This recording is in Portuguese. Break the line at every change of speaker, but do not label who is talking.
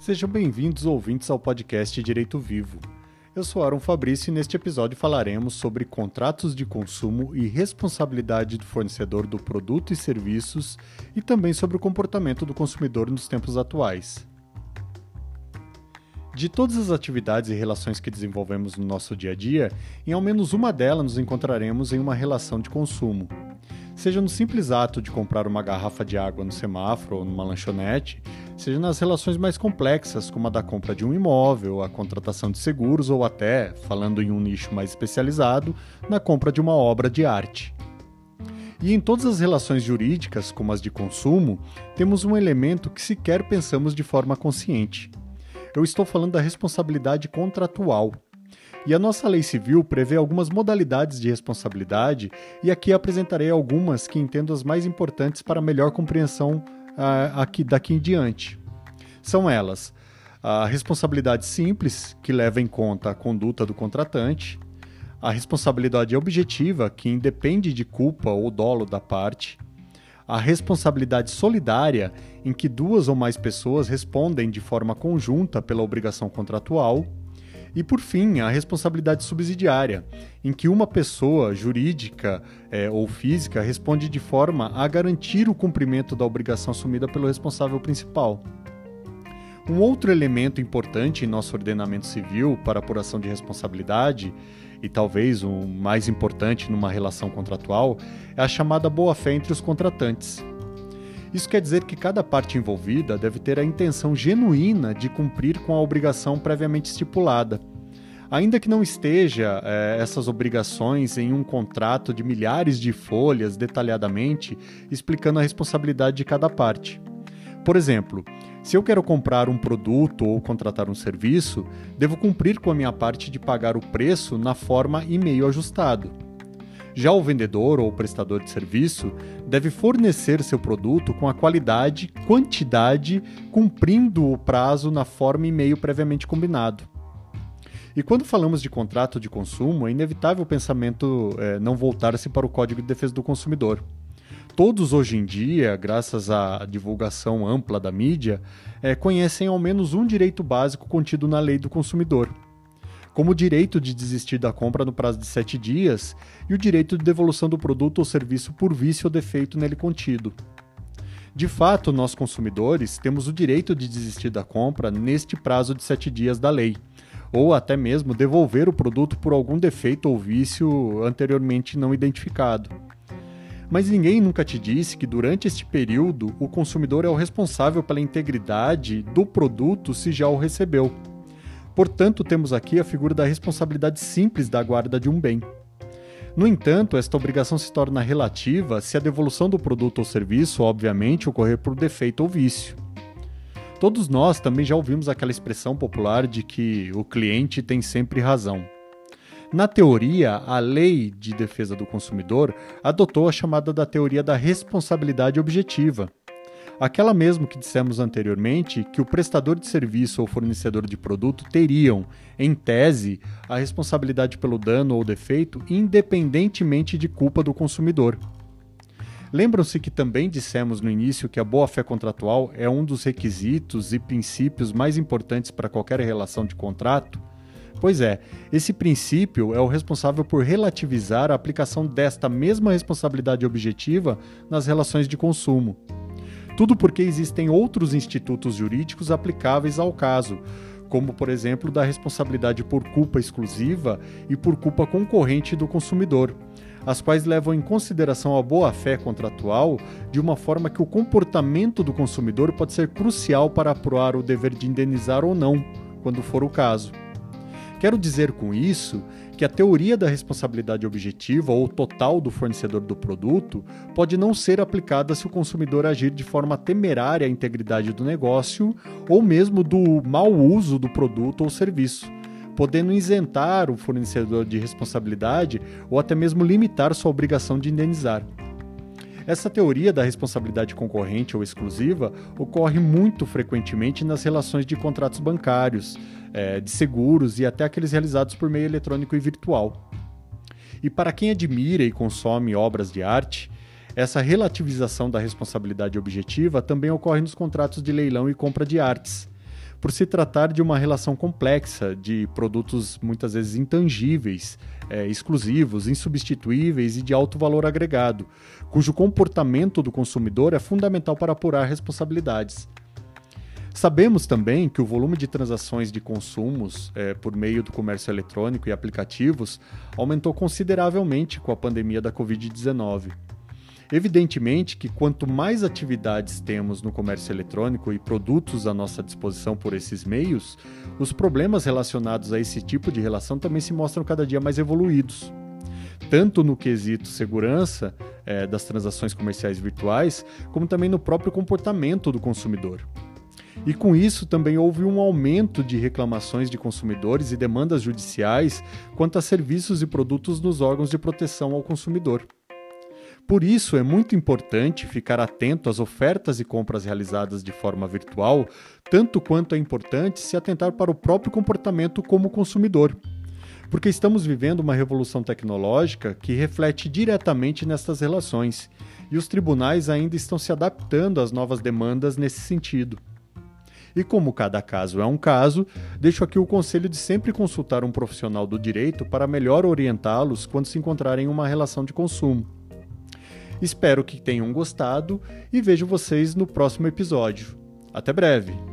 Sejam bem-vindos, ouvintes, ao podcast Direito Vivo. Eu sou Aaron Fabrício e neste episódio falaremos sobre contratos de consumo e responsabilidade do fornecedor do produto e serviços e também sobre o comportamento do consumidor nos tempos atuais. De todas as atividades e relações que desenvolvemos no nosso dia a dia, em ao menos uma delas nos encontraremos em uma relação de consumo. Seja no simples ato de comprar uma garrafa de água no semáforo ou numa lanchonete, seja nas relações mais complexas, como a da compra de um imóvel, a contratação de seguros ou até, falando em um nicho mais especializado, na compra de uma obra de arte. E em todas as relações jurídicas, como as de consumo, temos um elemento que sequer pensamos de forma consciente. Eu estou falando da responsabilidade contratual. E a nossa lei civil prevê algumas modalidades de responsabilidade, e aqui apresentarei algumas que entendo as mais importantes para melhor compreensão aqui, daqui em diante. São elas a responsabilidade simples, que leva em conta a conduta do contratante, a responsabilidade objetiva, que independe de culpa ou dolo da parte, a responsabilidade solidária, em que duas ou mais pessoas respondem de forma conjunta pela obrigação contratual, e, por fim, a responsabilidade subsidiária, em que uma pessoa jurídica é, ou física responde de forma a garantir o cumprimento da obrigação assumida pelo responsável principal. Um outro elemento importante em nosso ordenamento civil para apuração de responsabilidade, e talvez o mais importante numa relação contratual, é a chamada boa-fé entre os contratantes. Isso quer dizer que cada parte envolvida deve ter a intenção genuína de cumprir com a obrigação previamente estipulada. Ainda que não esteja é, essas obrigações em um contrato de milhares de folhas detalhadamente explicando a responsabilidade de cada parte. Por exemplo, se eu quero comprar um produto ou contratar um serviço, devo cumprir com a minha parte de pagar o preço na forma e meio ajustado. Já o vendedor ou prestador de serviço deve fornecer seu produto com a qualidade, quantidade, cumprindo o prazo na forma e meio previamente combinado. E quando falamos de contrato de consumo, é inevitável o pensamento é, não voltar-se para o Código de Defesa do Consumidor. Todos hoje em dia, graças à divulgação ampla da mídia, é, conhecem ao menos um direito básico contido na Lei do Consumidor como o direito de desistir da compra no prazo de sete dias e o direito de devolução do produto ou serviço por vício ou defeito nele contido. De fato, nós consumidores temos o direito de desistir da compra neste prazo de sete dias da lei, ou até mesmo devolver o produto por algum defeito ou vício anteriormente não identificado. Mas ninguém nunca te disse que durante este período o consumidor é o responsável pela integridade do produto se já o recebeu. Portanto, temos aqui a figura da responsabilidade simples da guarda de um bem. No entanto, esta obrigação se torna relativa se a devolução do produto ou serviço, obviamente, ocorrer por defeito ou vício. Todos nós também já ouvimos aquela expressão popular de que o cliente tem sempre razão. Na teoria, a Lei de Defesa do Consumidor adotou a chamada da teoria da responsabilidade objetiva, Aquela mesmo que dissemos anteriormente, que o prestador de serviço ou fornecedor de produto teriam, em tese, a responsabilidade pelo dano ou defeito, independentemente de culpa do consumidor. Lembram-se que também dissemos no início que a boa-fé contratual é um dos requisitos e princípios mais importantes para qualquer relação de contrato? Pois é, esse princípio é o responsável por relativizar a aplicação desta mesma responsabilidade objetiva nas relações de consumo. Tudo porque existem outros institutos jurídicos aplicáveis ao caso, como por exemplo da responsabilidade por culpa exclusiva e por culpa concorrente do consumidor, as quais levam em consideração a boa-fé contratual de uma forma que o comportamento do consumidor pode ser crucial para aprovar o dever de indenizar ou não, quando for o caso. Quero dizer com isso que a teoria da responsabilidade objetiva ou total do fornecedor do produto pode não ser aplicada se o consumidor agir de forma temerária à integridade do negócio ou mesmo do mau uso do produto ou serviço, podendo isentar o fornecedor de responsabilidade ou até mesmo limitar sua obrigação de indenizar. Essa teoria da responsabilidade concorrente ou exclusiva ocorre muito frequentemente nas relações de contratos bancários, é, de seguros e até aqueles realizados por meio eletrônico e virtual. E para quem admira e consome obras de arte, essa relativização da responsabilidade objetiva também ocorre nos contratos de leilão e compra de artes, por se tratar de uma relação complexa de produtos muitas vezes intangíveis, é, exclusivos, insubstituíveis e de alto valor agregado, cujo comportamento do consumidor é fundamental para apurar responsabilidades. Sabemos também que o volume de transações de consumos é, por meio do comércio eletrônico e aplicativos aumentou consideravelmente com a pandemia da Covid-19. Evidentemente que quanto mais atividades temos no comércio eletrônico e produtos à nossa disposição por esses meios, os problemas relacionados a esse tipo de relação também se mostram cada dia mais evoluídos. Tanto no quesito segurança é, das transações comerciais virtuais, como também no próprio comportamento do consumidor. E com isso também houve um aumento de reclamações de consumidores e demandas judiciais quanto a serviços e produtos nos órgãos de proteção ao consumidor. Por isso, é muito importante ficar atento às ofertas e compras realizadas de forma virtual, tanto quanto é importante se atentar para o próprio comportamento como consumidor. Porque estamos vivendo uma revolução tecnológica que reflete diretamente nessas relações, e os tribunais ainda estão se adaptando às novas demandas nesse sentido. E como cada caso é um caso, deixo aqui o conselho de sempre consultar um profissional do direito para melhor orientá-los quando se encontrarem em uma relação de consumo. Espero que tenham gostado e vejo vocês no próximo episódio. Até breve!